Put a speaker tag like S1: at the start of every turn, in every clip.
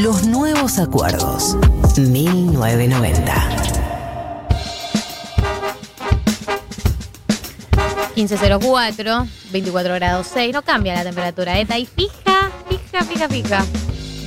S1: Los nuevos acuerdos. 1990.
S2: 1504, 24 grados 6. No cambia la temperatura. Está ahí fija, fija, fija, fija.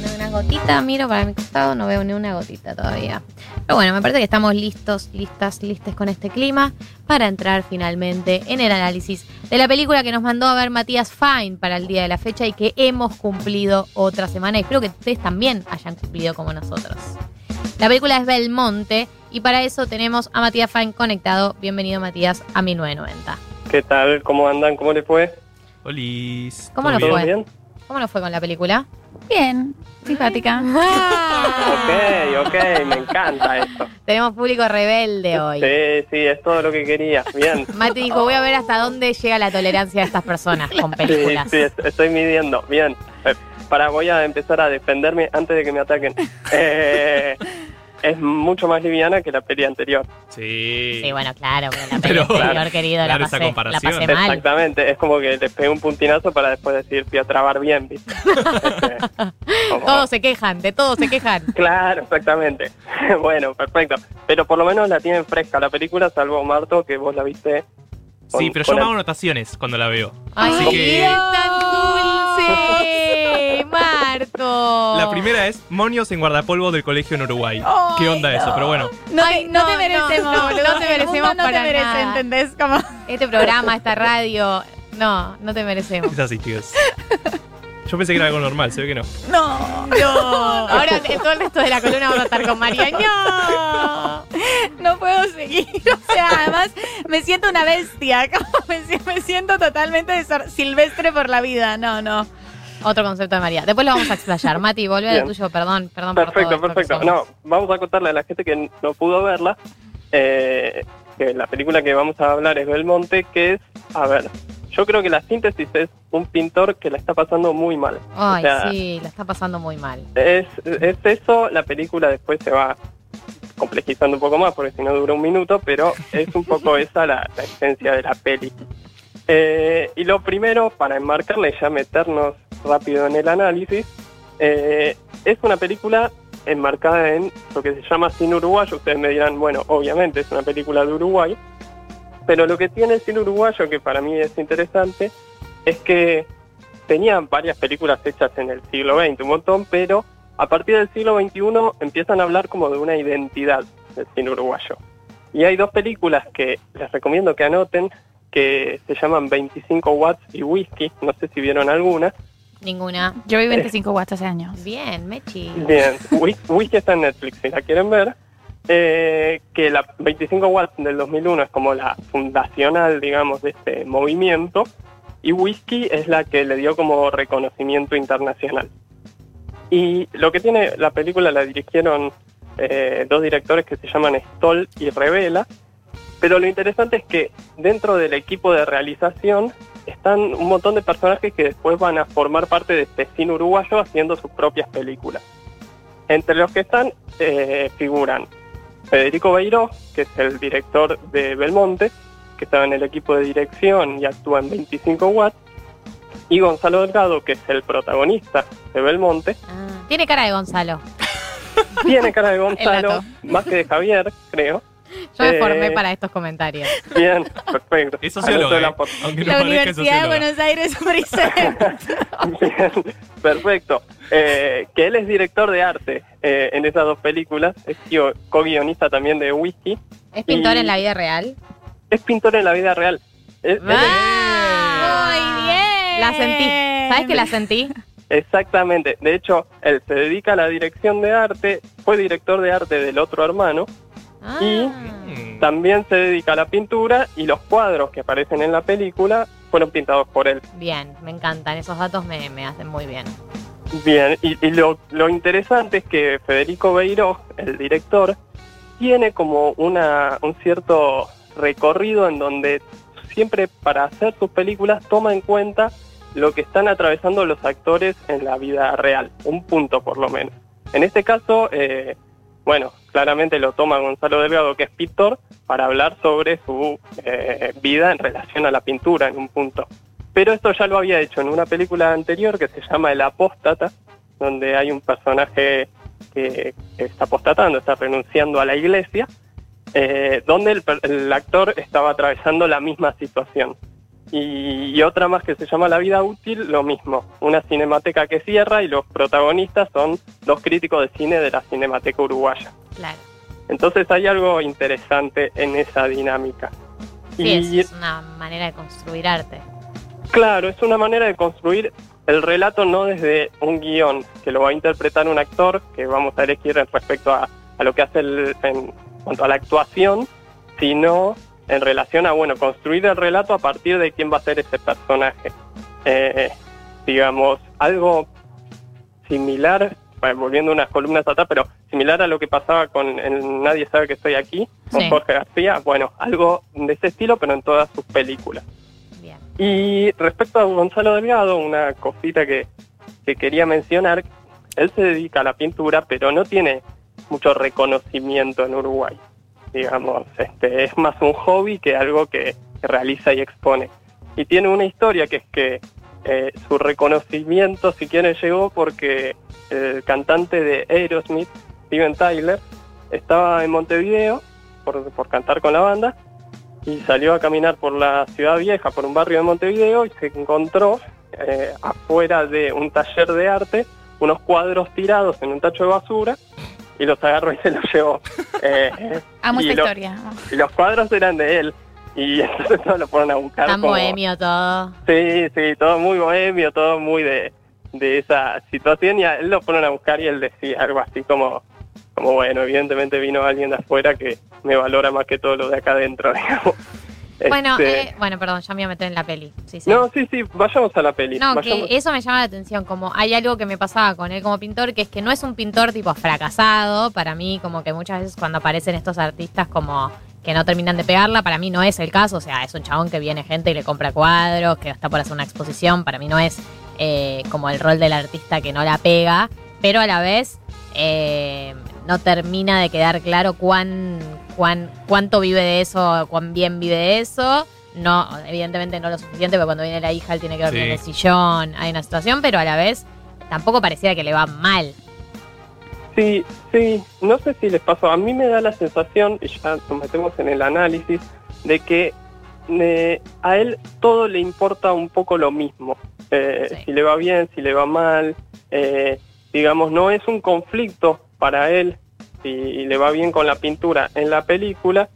S2: Hay una gotita, miro para mi costado, no veo ni una gotita todavía. Pero bueno, me parece que estamos listos, listas, listes con este clima para entrar finalmente en el análisis de la película que nos mandó a ver Matías Fine para el día de la fecha y que hemos cumplido otra semana. Y espero que ustedes también hayan cumplido como nosotros. La película es Belmonte y para eso tenemos a Matías Fine conectado. Bienvenido Matías a 1990.
S3: ¿Qué tal? ¿Cómo andan? ¿Cómo les fue?
S4: Olis.
S2: ¿Cómo
S4: ¿todo
S2: nos fue?
S3: bien?
S2: ¿Cómo nos fue con la película?
S5: Bien, simpática.
S3: Ok, ok, me encanta esto.
S2: Tenemos público rebelde hoy.
S3: Sí, sí, es todo lo que quería. Bien.
S2: Mati dijo, voy a ver hasta dónde llega la tolerancia de estas personas con
S3: Sí,
S2: películas.
S3: sí, es- estoy midiendo. Bien. Eh, Para, voy a empezar a defenderme antes de que me ataquen. Eh, es mucho más liviana que la peli anterior.
S4: Sí.
S2: Sí, bueno, claro, pero la
S4: Pero-
S2: película anterior, querido,
S4: claro,
S2: la,
S4: esa
S2: pasé, la pasé mal.
S3: Exactamente, es como que les pegué un puntinazo para después decir, fui a trabar bien, ¿viste? Este, como-
S2: Todos se quejan, de todos se quejan.
S3: Claro, exactamente. bueno, perfecto. Pero por lo menos la tienen fresca la película, salvo Marto, que vos la viste. Con-
S4: Sí, pero yo me hago anotaciones cuando la veo.
S2: Ay,
S4: Así que-
S2: tan dulce, Marto.
S4: La primera es Monios en guardapolvo del colegio en Uruguay. ¿Qué onda eso? Pero bueno,
S5: No,
S2: Ay,
S5: te, no
S2: no,
S5: te merecemos,
S2: no, no, te merecemos para
S5: te merece,
S2: nada.
S5: ¿entendés? Como...
S2: Este programa, esta radio, no, no te merecemos.
S4: es así, chicos. Yo pensé que era algo normal, se ve que no.
S5: No,
S2: No, ahora en todo el resto de la columna vamos a estar con María. No.
S5: No puedo seguir. O sea, además me siento una bestia. Me, si- me siento totalmente silvestre por la vida. No, no.
S2: Otro concepto de María. Después lo vamos a explayar. Mati, volvé al tuyo, perdón, perdón por
S3: Perfecto,
S2: todo
S3: perfecto. No, vamos a contarle a la gente que no pudo verla eh, que la película que vamos a hablar es Belmonte, que es, a ver, yo creo que la síntesis es un pintor que la está pasando muy mal.
S2: Ay,
S3: o sea,
S2: sí, la está pasando muy mal.
S3: Es, es eso, la película después se va complejizando un poco más, porque si no dura un minuto, pero es un poco esa la, la esencia de la peli. Eh, y lo primero, para enmarcarla y ya meternos rápido en el análisis, eh, es una película enmarcada en lo que se llama cine uruguayo. Ustedes me dirán, bueno, obviamente es una película de Uruguay, pero lo que tiene el cine uruguayo, que para mí es interesante, es que tenían varias películas hechas en el siglo XX, un montón, pero a partir del siglo XXI empiezan a hablar como de una identidad del cine uruguayo. Y hay dos películas que les recomiendo que anoten, que se llaman 25 watts y whisky, no sé si vieron alguna.
S2: Ninguna.
S5: Yo vi 25 watts hace años.
S2: Bien, Mechi.
S3: Bien, Whis- Whisky está en Netflix, si la quieren ver. Eh, que la 25 watts del 2001 es como la fundacional, digamos, de este movimiento. Y Whisky es la que le dio como reconocimiento internacional. Y lo que tiene la película la dirigieron eh, dos directores que se llaman Stoll y Revela. Pero lo interesante es que dentro del equipo de realización están un montón de personajes que después van a formar parte de este cine uruguayo haciendo sus propias películas. Entre los que están eh, figuran Federico Beiró, que es el director de Belmonte, que estaba en el equipo de dirección y actúa en 25 Watts, y Gonzalo Delgado, que es el protagonista de Belmonte,
S2: Ah, tiene cara de Gonzalo.
S3: tiene cara de Gonzalo, más que de Javier, creo.
S2: Yo me
S3: Eh,
S2: formé para estos comentarios.
S3: Bien, perfecto.
S4: Es sociólogo,
S3: la
S4: ¿eh?
S5: La
S4: parezca
S5: Universidad de. Buenos Aires presenta.
S3: Bien, perfecto. Eh, que él es director de arte eh, en esas dos películas, es guio- co-guionista también de Whisky,
S2: ¿Es pintor
S3: Y-
S2: en la vida real?
S3: es pintor en la vida real. Es-
S2: ¡Ah!
S5: Bien.
S2: La sentí. ¿Sabes que la sentí?
S3: exactamente. De hecho, él se dedica a la dirección de arte, fue director de arte del otro hermano,
S2: Ah.
S4: Mm.
S3: también se dedica a la pintura y los cuadros que aparecen en la película fueron pintados por él.
S2: Bien, me encantan. Esos datos me, me hacen muy bien.
S3: Bien, y, y lo, lo interesante es que Federico Beiró, el director, tiene como una, un cierto recorrido en donde siempre para hacer sus películas toma en cuenta lo que están atravesando los actores en la vida real, un punto por lo menos. En este caso, eh, bueno, claramente lo toma Gonzalo Delgado, que es pintor, para hablar sobre su eh, vida en relación a la pintura en un punto. Pero esto ya lo había hecho en una película anterior que se llama El Apóstata, donde hay un personaje que está apostatando, está renunciando a la iglesia, eh, donde el, el actor estaba atravesando la misma situación. Y, y otra más que se llama La vida útil, lo mismo, una cinemateca que cierra y los protagonistas son dos críticos de cine de la Cinemateca Uruguaya.
S2: Claro.
S3: Entonces hay algo interesante en esa dinámica.
S2: Sí, es,
S3: y
S2: es una manera de construir arte.
S3: claro, es una manera de construir el relato no desde un guion que lo va a interpretar un actor que vamos a elegir respecto a, a lo que hace el- en cuanto a la actuación, sino en relación a, bueno, construir el relato a partir de quién va a ser ese personaje. Eh, digamos, algo similar, bueno, volviendo unas columnas atrás, pero similar a lo que pasaba con el Nadie sabe que estoy aquí, con
S2: Sí.
S3: Jorge García, bueno, algo de ese estilo, pero en todas sus películas.
S2: Bien.
S3: Y respecto a Gonzalo Delgado, una cosita que, que quería mencionar, él se dedica a la pintura, pero no tiene mucho reconocimiento en Uruguay. Digamos, este, es más un hobby que algo que, realiza y expone. Y tiene una historia que es que eh, su reconocimiento, si quieren, llegó porque el cantante de Aerosmith, Steven Tyler, estaba en Montevideo por, por cantar con la banda y salió a caminar por la ciudad vieja, por un barrio de Montevideo y se encontró eh, afuera de un taller de arte unos cuadros tirados en un tacho de basura y los agarró y se los llevó. Eh,
S5: Amo
S3: y
S5: esta
S3: lo-
S5: historia.
S3: y los cuadros eran de él y entonces todos lo fueron a buscar.
S2: Tan
S3: como-
S2: bohemio todo.
S3: Sí, sí, todo muy bohemio, todo muy de, de esa situación y a él lo fueron a buscar y él decía algo así como, como bueno, evidentemente vino alguien de afuera que me valora más que todo lo de acá adentro, digamos.
S2: Bueno,
S3: Este,
S2: eh, bueno, perdón, ya me voy a meter en la peli. Sí, sí.
S3: No, sí, sí, vayamos a la peli.
S2: No,
S3: vayamos-
S2: que eso me llama la atención, como hay algo que me pasaba con él como pintor, que es que no es un pintor tipo fracasado, para mí como que muchas veces cuando aparecen estos artistas como que no terminan de pegarla, para mí no es el caso, o sea, es un chabón que viene gente y le compra cuadros, que está por hacer una exposición, para mí no es eh, como el rol del artista que no la pega, pero a la vez eh, no termina de quedar claro cuán, cuán, cuánto vive de eso, cuán bien vive de eso. No, evidentemente no lo suficiente, porque cuando viene la hija él tiene que dormir
S4: Sí.
S2: en el sillón, hay una situación, pero a la vez tampoco pareciera que le va mal.
S3: Sí, sí, no sé si les pasó, a mí me da la sensación, y ya nos metemos en el análisis, de que eh, a él todo le importa un poco lo mismo. Eh,
S2: Sí.
S3: Si le va bien, si le va mal, eh, digamos, no es un conflicto para él si le va bien con la pintura en la película,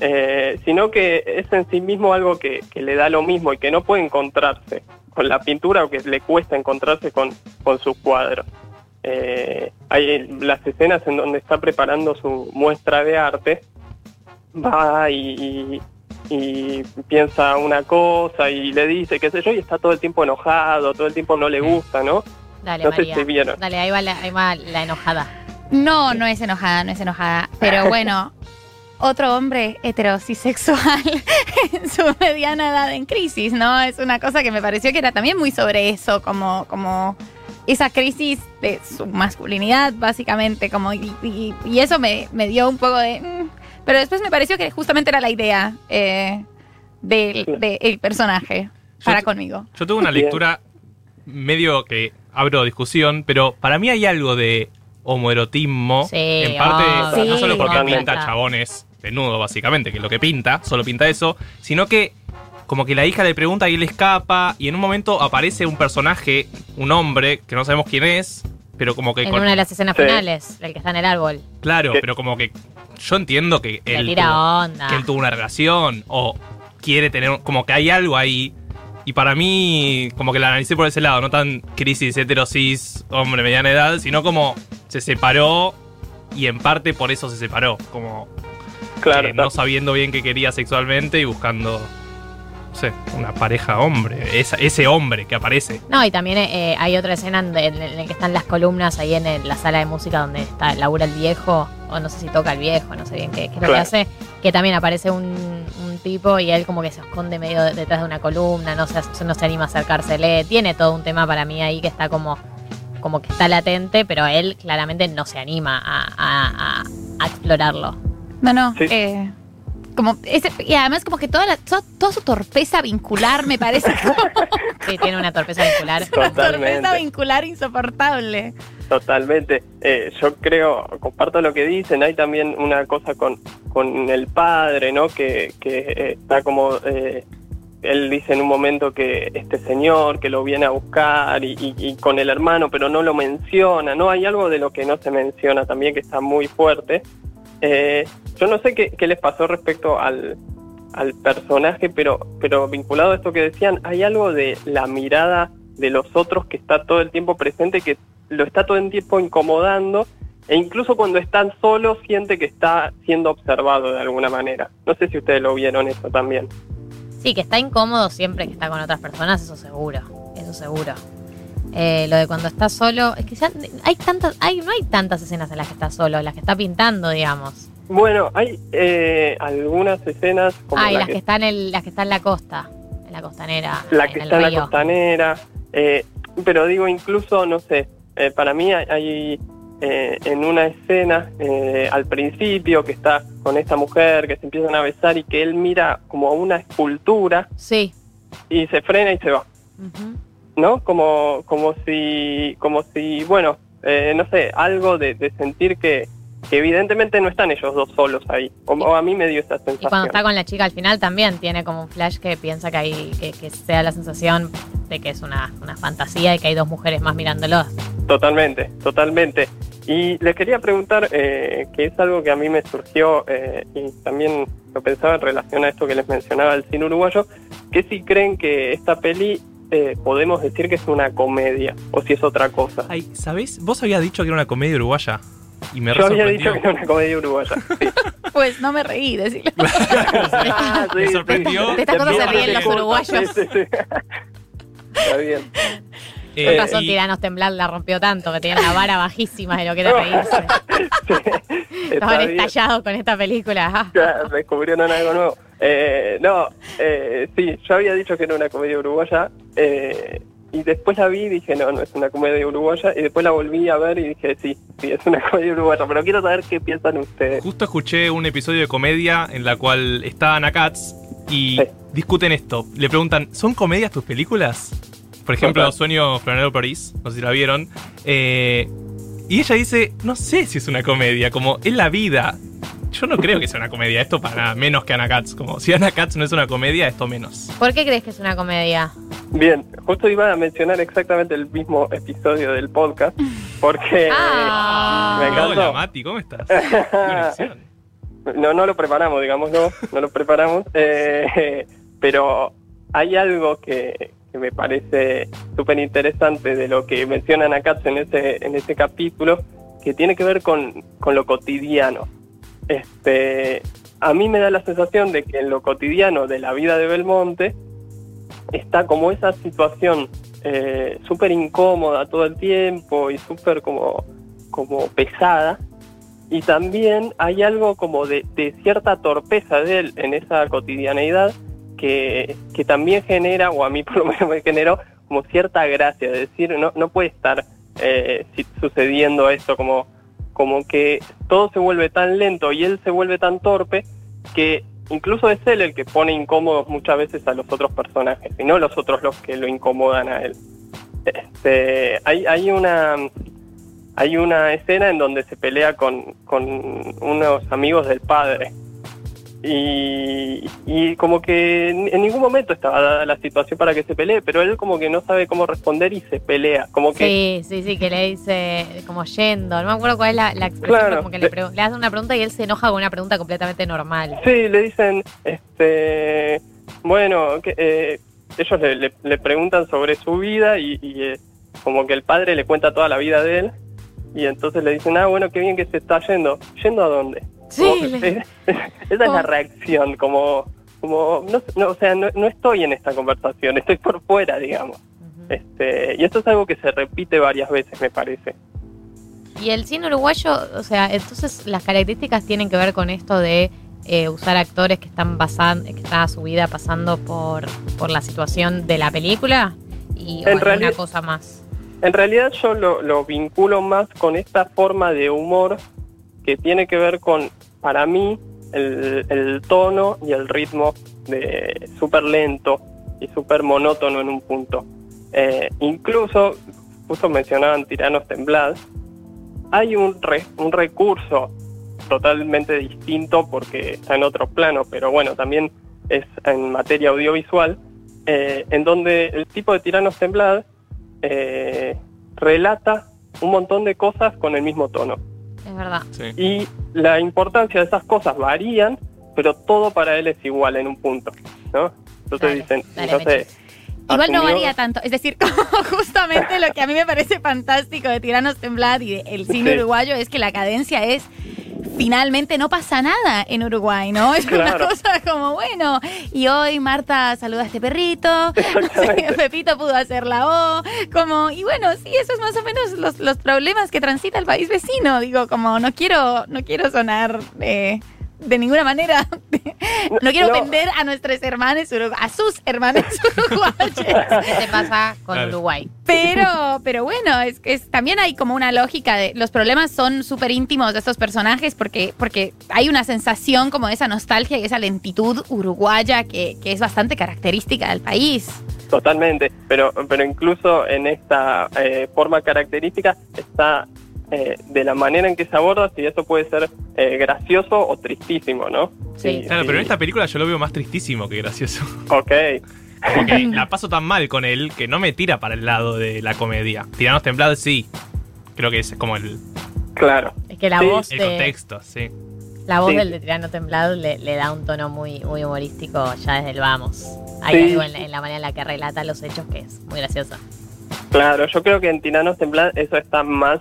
S3: eh, sino que es en sí mismo algo que, que le da lo mismo y que no puede encontrarse con la pintura o que le cuesta encontrarse con, con sus cuadros. Eh, hay las escenas en donde está preparando su muestra de arte, va y, y- y piensa una cosa y le dice qué sé yo y está todo el tiempo enojado, todo el tiempo no le gusta, ¿no?
S2: Dale,
S3: No sé
S2: María.
S3: si vieron.
S2: Dale, ahí va, la, ahí va la enojada.
S5: No, no es enojada, no es enojada. Pero bueno, otro hombre heterosexual en su mediana edad en crisis, ¿no? Es una cosa que me pareció que era también muy sobre eso, como, como esa crisis de su masculinidad, básicamente, como y, y- y eso me, me dio un poco de. mm. pero después me pareció que justamente era la idea eh, del, del personaje para
S4: Yo-
S5: conmigo.
S4: Yo tuve una lectura medio que abro discusión, pero para mí hay algo de homoerotismo.
S2: Sí,
S4: en parte, no
S5: Sí,
S4: solo porque pinta chabones desnudos, básicamente, que es lo que pinta, solo pinta eso, sino que como que la hija le pregunta y él escapa, y en un momento aparece un personaje, un hombre, que no sabemos quién es, pero como que
S2: En
S4: con-
S2: una de las escenas
S3: Sí.
S2: finales, el que está en el árbol.
S4: Claro, pero como que yo entiendo que
S2: Le
S4: él,
S2: tira
S4: tuvo,
S2: onda.
S4: que él tuvo una relación o quiere tener, como que hay algo ahí. Y para mí, como que la analicé por ese lado, no tan crisis heterosis, hombre, mediana edad, sino como se separó y en parte por eso se separó. Como
S3: Claro,
S4: eh, no sabiendo bien qué quería sexualmente y buscando, no sé, una pareja hombre, esa- ese hombre que aparece.
S2: No, y también eh, hay otra escena en, en- en la que están las columnas ahí en, el- la sala de música donde está Laura el viejo, o no sé si toca el viejo, no sé bien qué, qué es lo que hace, que también aparece un, un tipo y él como que se esconde medio de- detrás de una columna, no se, no se anima a acercársele. Tiene todo un tema para mí ahí que está como, como que está latente, pero él claramente no se anima a, a- a- a explorarlo.
S5: No, no.
S3: Sí.
S5: eh, como ese, y además como que toda, la, to- toda su torpeza vincular me parece como
S2: Sí, tiene una torpeza vincular.
S5: una
S3: Totalmente.
S5: torpeza vincular insoportable.
S3: Totalmente. Eh, yo creo, comparto lo que dicen, hay también una cosa con, con el padre, ¿no? Que, que eh, está como, eh, él dice en un momento que este señor que lo viene a buscar y, con el hermano, pero no lo menciona, ¿no? Hay algo de lo que no se menciona también que está muy fuerte. Eh, yo no sé qué, qué les pasó respecto al, al personaje, pero, pero vinculado a esto que decían, hay algo de la mirada de los otros que está todo el tiempo presente, que lo está todo el tiempo incomodando, e incluso cuando están solos siente que está siendo observado de alguna manera. No sé si ustedes lo vieron eso también.
S2: Sí, que está incómodo siempre que está con otras personas, eso seguro. Eso seguro. Eh, lo de cuando está solo, es que ya hay tantas, hay, no hay tantas escenas en las que está solo, las que está pintando, digamos.
S3: Bueno, hay eh, algunas escenas como
S2: Ah, y
S3: la
S2: las
S3: que
S2: que están en, las que están en la costa, en la costanera,
S3: la
S2: en
S3: que
S2: el
S3: está en la costanera, eh, pero digo incluso, no sé, eh, para mí hay, hay, eh, en una escena eh, al principio que está con esta mujer que se empiezan a besar y que él mira como a una escultura
S2: Sí.
S3: y se frena y se va. ¿no? Como, como si, como si, bueno, eh, no sé, algo de, de sentir que, que evidentemente no están ellos dos solos ahí, o, o a mí me dio esa
S2: Y cuando
S3: sensación.
S2: está con la chica al final también tiene como un flash que piensa que hay, que, que sea la sensación de que es una, una fantasía y que hay dos mujeres más mirándolos.
S3: Totalmente, totalmente. Y les quería preguntar, eh, que es algo que a mí me surgió eh, y también lo pensaba en relación a esto que les mencionaba el cine uruguayo, que si creen que esta peli eh, podemos decir que es una comedia o si es otra cosa.
S4: Ay, ¿sabés? Vos habías dicho que era una comedia uruguaya. Y me
S3: Yo había dicho que era una comedia uruguaya. Sí.
S5: Pues no me reí, decirlo.
S3: Ah,
S4: Me sorprendió.
S2: De estas cosas se ríen los uruguayos.
S3: sí, sí, sí. Está bien.
S4: Eh,
S2: Con razón
S4: y-
S2: Tiranos Temblar la rompió tanto, que tenía la vara bajísima de lo que era reírse.
S3: Sí,
S2: Estaban estallados con esta película. Ah.
S3: Ya, descubrieron algo nuevo. Eh, no, eh, sí, yo había dicho que era una comedia uruguaya eh, y después la vi y dije, no, no es una comedia uruguaya y después la volví a ver y dije, sí, sí, es una comedia uruguaya, pero quiero saber qué piensan ustedes.
S4: Justo escuché un episodio de comedia en la cual está Ana Katz y
S3: Sí.
S4: discuten esto. Le preguntan, ¿son comedias tus películas? Por ejemplo,
S3: Total.
S4: Sueño Florero París, no sé si la vieron. Eh, y ella dice, no sé si es una comedia, como es la vida. Yo no creo que sea una comedia, esto para nada, menos que Ana Katz. Como si Ana Katz no es una comedia, esto menos.
S2: ¿Por qué crees que es una comedia?
S3: Bien, justo iba a mencionar exactamente el mismo episodio del podcast porque
S2: Ah.
S3: me encantó.
S4: Hola Mati, ¿cómo estás?
S3: No, no lo preparamos, digámoslo, no lo preparamos, eh, pero hay algo que, me parece súper interesante de lo que mencionan acá en ese, en ese capítulo, que tiene que ver con, con lo cotidiano. Este, a mí me da la sensación de que en lo cotidiano de la vida de Belmonte está como esa situación eh, súper incómoda todo el tiempo y súper como, como pesada, y también hay algo como de, de cierta torpeza de él en esa cotidianeidad que, también genera, o a mí por lo menos me generó, como cierta gracia, es decir, no, no puede estar eh, sucediendo esto, como, como que todo se vuelve tan lento y él se vuelve tan torpe que incluso es él el que pone incómodos muchas veces a los otros personajes, y no los otros los que lo incomodan a él. Este, hay, hay una hay una escena en donde se pelea con, con unos amigos del padre. Y, y como que en ningún momento estaba dada la situación para que se pelee, pero él como que no sabe cómo responder y se pelea. Como que
S2: Sí, sí, sí, que le dice como yendo. No me acuerdo cuál es la, la expresión,
S3: Claro.
S2: como que le, pre- le hace una pregunta y él se enoja con una pregunta completamente normal.
S3: Sí, le dicen, este, bueno, que, eh, ellos le, le- le preguntan sobre su vida y, y, eh, como que el padre le cuenta toda la vida de él y entonces le dicen, ah, bueno, qué bien que se está yendo. ¿Yendo a dónde?
S2: Sí, le-
S3: esa es la reacción, como, como no, no, o sea, no, no estoy en esta conversación, estoy por fuera, digamos. Este, y esto es algo que se repite varias veces, me parece.
S2: Y el cine uruguayo, o sea, entonces las características tienen que ver con esto de eh, usar actores que están pasando, que están a su vida pasando por, por la situación de la película y
S3: En realidad-
S2: cosa más.
S3: En realidad yo lo, lo vinculo más con esta forma de humor que tiene que ver con, para mí, el, tono y el ritmo de súper lento y súper monótono en un punto. Eh, incluso, justo mencionaban Tiranos Temblados, hay un, re- un recurso totalmente distinto porque está en otro plano, pero bueno, también es en materia audiovisual, eh, en donde el tipo de Tiranos Temblados eh, relata un montón de cosas con el mismo tono.
S2: Es verdad.
S4: Sí.
S3: Y la importancia de esas cosas varían, pero todo para él es igual en un punto, ¿no? Entonces
S2: Dale,
S3: dicen,
S2: dale,
S3: entonces,
S5: Igual no varía tanto. Es decir, como justamente lo que a mí me parece fantástico de Tiranos Temblad y del cine
S3: Sí.
S5: uruguayo es que la cadencia es finalmente no pasa nada en Uruguay, ¿no? Es una cosa como, bueno, y hoy Marta saluda a este perrito. Pepito pudo hacer la O, como, y bueno, sí, eso es más o menos los, los problemas que transita el país vecino. Digo, como, no quiero, no quiero sonar eh, de ninguna manera, no quiero
S3: No.
S5: ofender a nuestros hermanos, a sus hermanos uruguayos.
S2: ¿Qué te pasa con
S4: Claro.
S2: Uruguay?
S5: Pero, pero bueno, es que es- también hay como una lógica de los problemas son súper íntimos de estos personajes porque, porque hay una sensación como de esa nostalgia y esa lentitud uruguaya que, que es bastante característica del país.
S3: Totalmente, pero, pero incluso en esta eh, forma característica está eh, de la manera en que se aborda, si eso puede ser eh, gracioso o tristísimo, ¿no?
S2: Sí.
S4: Claro, pero en esta película yo lo veo más tristísimo que gracioso.
S3: Ok,
S4: Porque la paso tan mal con él que no me tira para el lado de la comedia. Tiranos Temblados sí. Creo que ese es como el,
S3: claro.
S2: Es que la
S3: Sí,
S2: voz
S4: el
S2: de,
S4: contexto, sí.
S2: la voz
S3: Sí.
S2: del de Tirano Temblado le, le da un tono muy, muy humorístico ya desde el vamos. Hay
S3: Sí.
S2: algo en la, en la manera en la que relata los hechos que es muy gracioso.
S3: Claro, yo creo que en Tiranos Temblados eso está más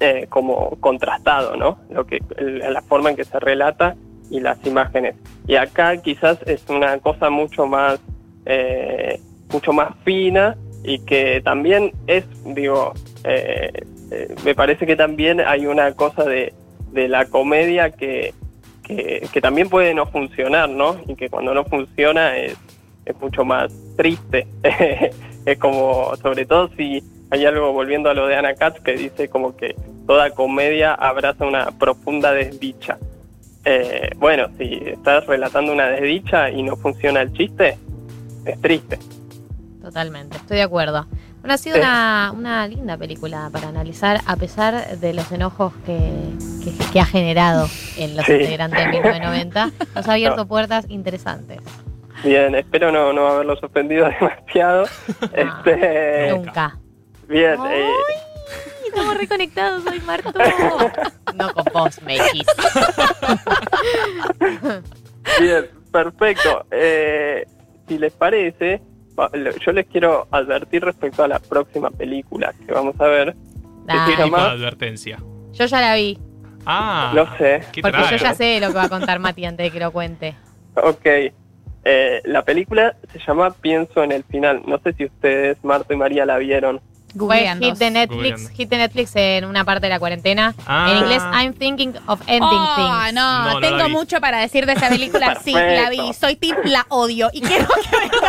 S3: eh, como contrastado, ¿no? Lo que, la forma en que se relata y las imágenes. Y acá quizás es una cosa mucho más, eh, mucho más fina y que también es, digo, eh, eh, me parece que también hay una cosa de, de la comedia que, que, que también puede no funcionar, ¿no? Y que cuando no funciona es, es mucho más triste. es como, sobre todo si hay algo volviendo a lo de Ana Katz que dice como que toda comedia abraza una profunda desdicha. Eh, bueno, si estás relatando una desdicha y no funciona el chiste, es triste.
S2: Totalmente, estoy de acuerdo. Bueno, ha sido
S3: Sí.
S2: una, una linda película para analizar, a pesar de los enojos que, que, que ha generado en los
S3: Sí.
S2: integrantes de 1990. Nos ha abierto
S3: No.
S2: puertas interesantes.
S3: Bien, espero no, no haberlos ofendido demasiado. Este,
S2: Nunca.
S3: Bien,
S2: Ay,
S3: eh,
S2: estamos reconectados, soy Marto. No con vos, Mejis.
S3: bien, perfecto. Eh, si les parece, yo les quiero advertir respecto a la próxima película que vamos a ver. Llama-
S4: Tipo de advertencia.
S2: Yo ya la vi,
S4: Ah,
S3: No sé.
S4: qué
S2: porque yo ya sé lo que va a contar Mati antes de que lo cuente.
S3: Ok. Eh, la película se llama Pienso en el final. No sé si ustedes, Marta y María, la vieron.
S2: Fue hit de Netflix,
S4: Googleando.
S2: hit de Netflix en una parte de la cuarentena.
S4: Ah.
S2: En inglés, I'm thinking of ending
S5: Oh,
S2: things.
S5: no,
S4: No, no
S5: tengo mucho para decir de esa película. sí, la vi. Soy tip, la odio. Y quiero que o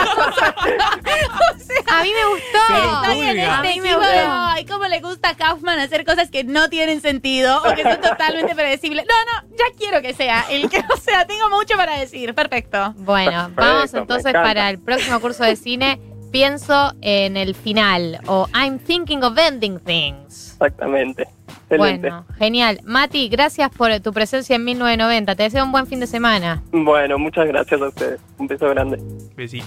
S5: sea,
S2: A mí me gustó.
S5: Estoy en
S4: Julia.
S2: A
S5: este
S2: mí me gustó.
S5: ay, cómo le gusta a Kaufman hacer cosas que no tienen sentido o que son totalmente predecibles. No, no, ya quiero que sea el que, o sea, tengo mucho para decir. Perfecto.
S2: Bueno,
S3: Perfecto,
S2: vamos entonces para el próximo curso de cine. Pienso en el final o I'm thinking of ending things.
S3: Exactamente. Excelente.
S2: Bueno, genial. Mati, gracias por tu presencia en 1990. Te deseo un buen fin de semana.
S3: Bueno, muchas gracias a ustedes. Un beso grande.
S4: Besito.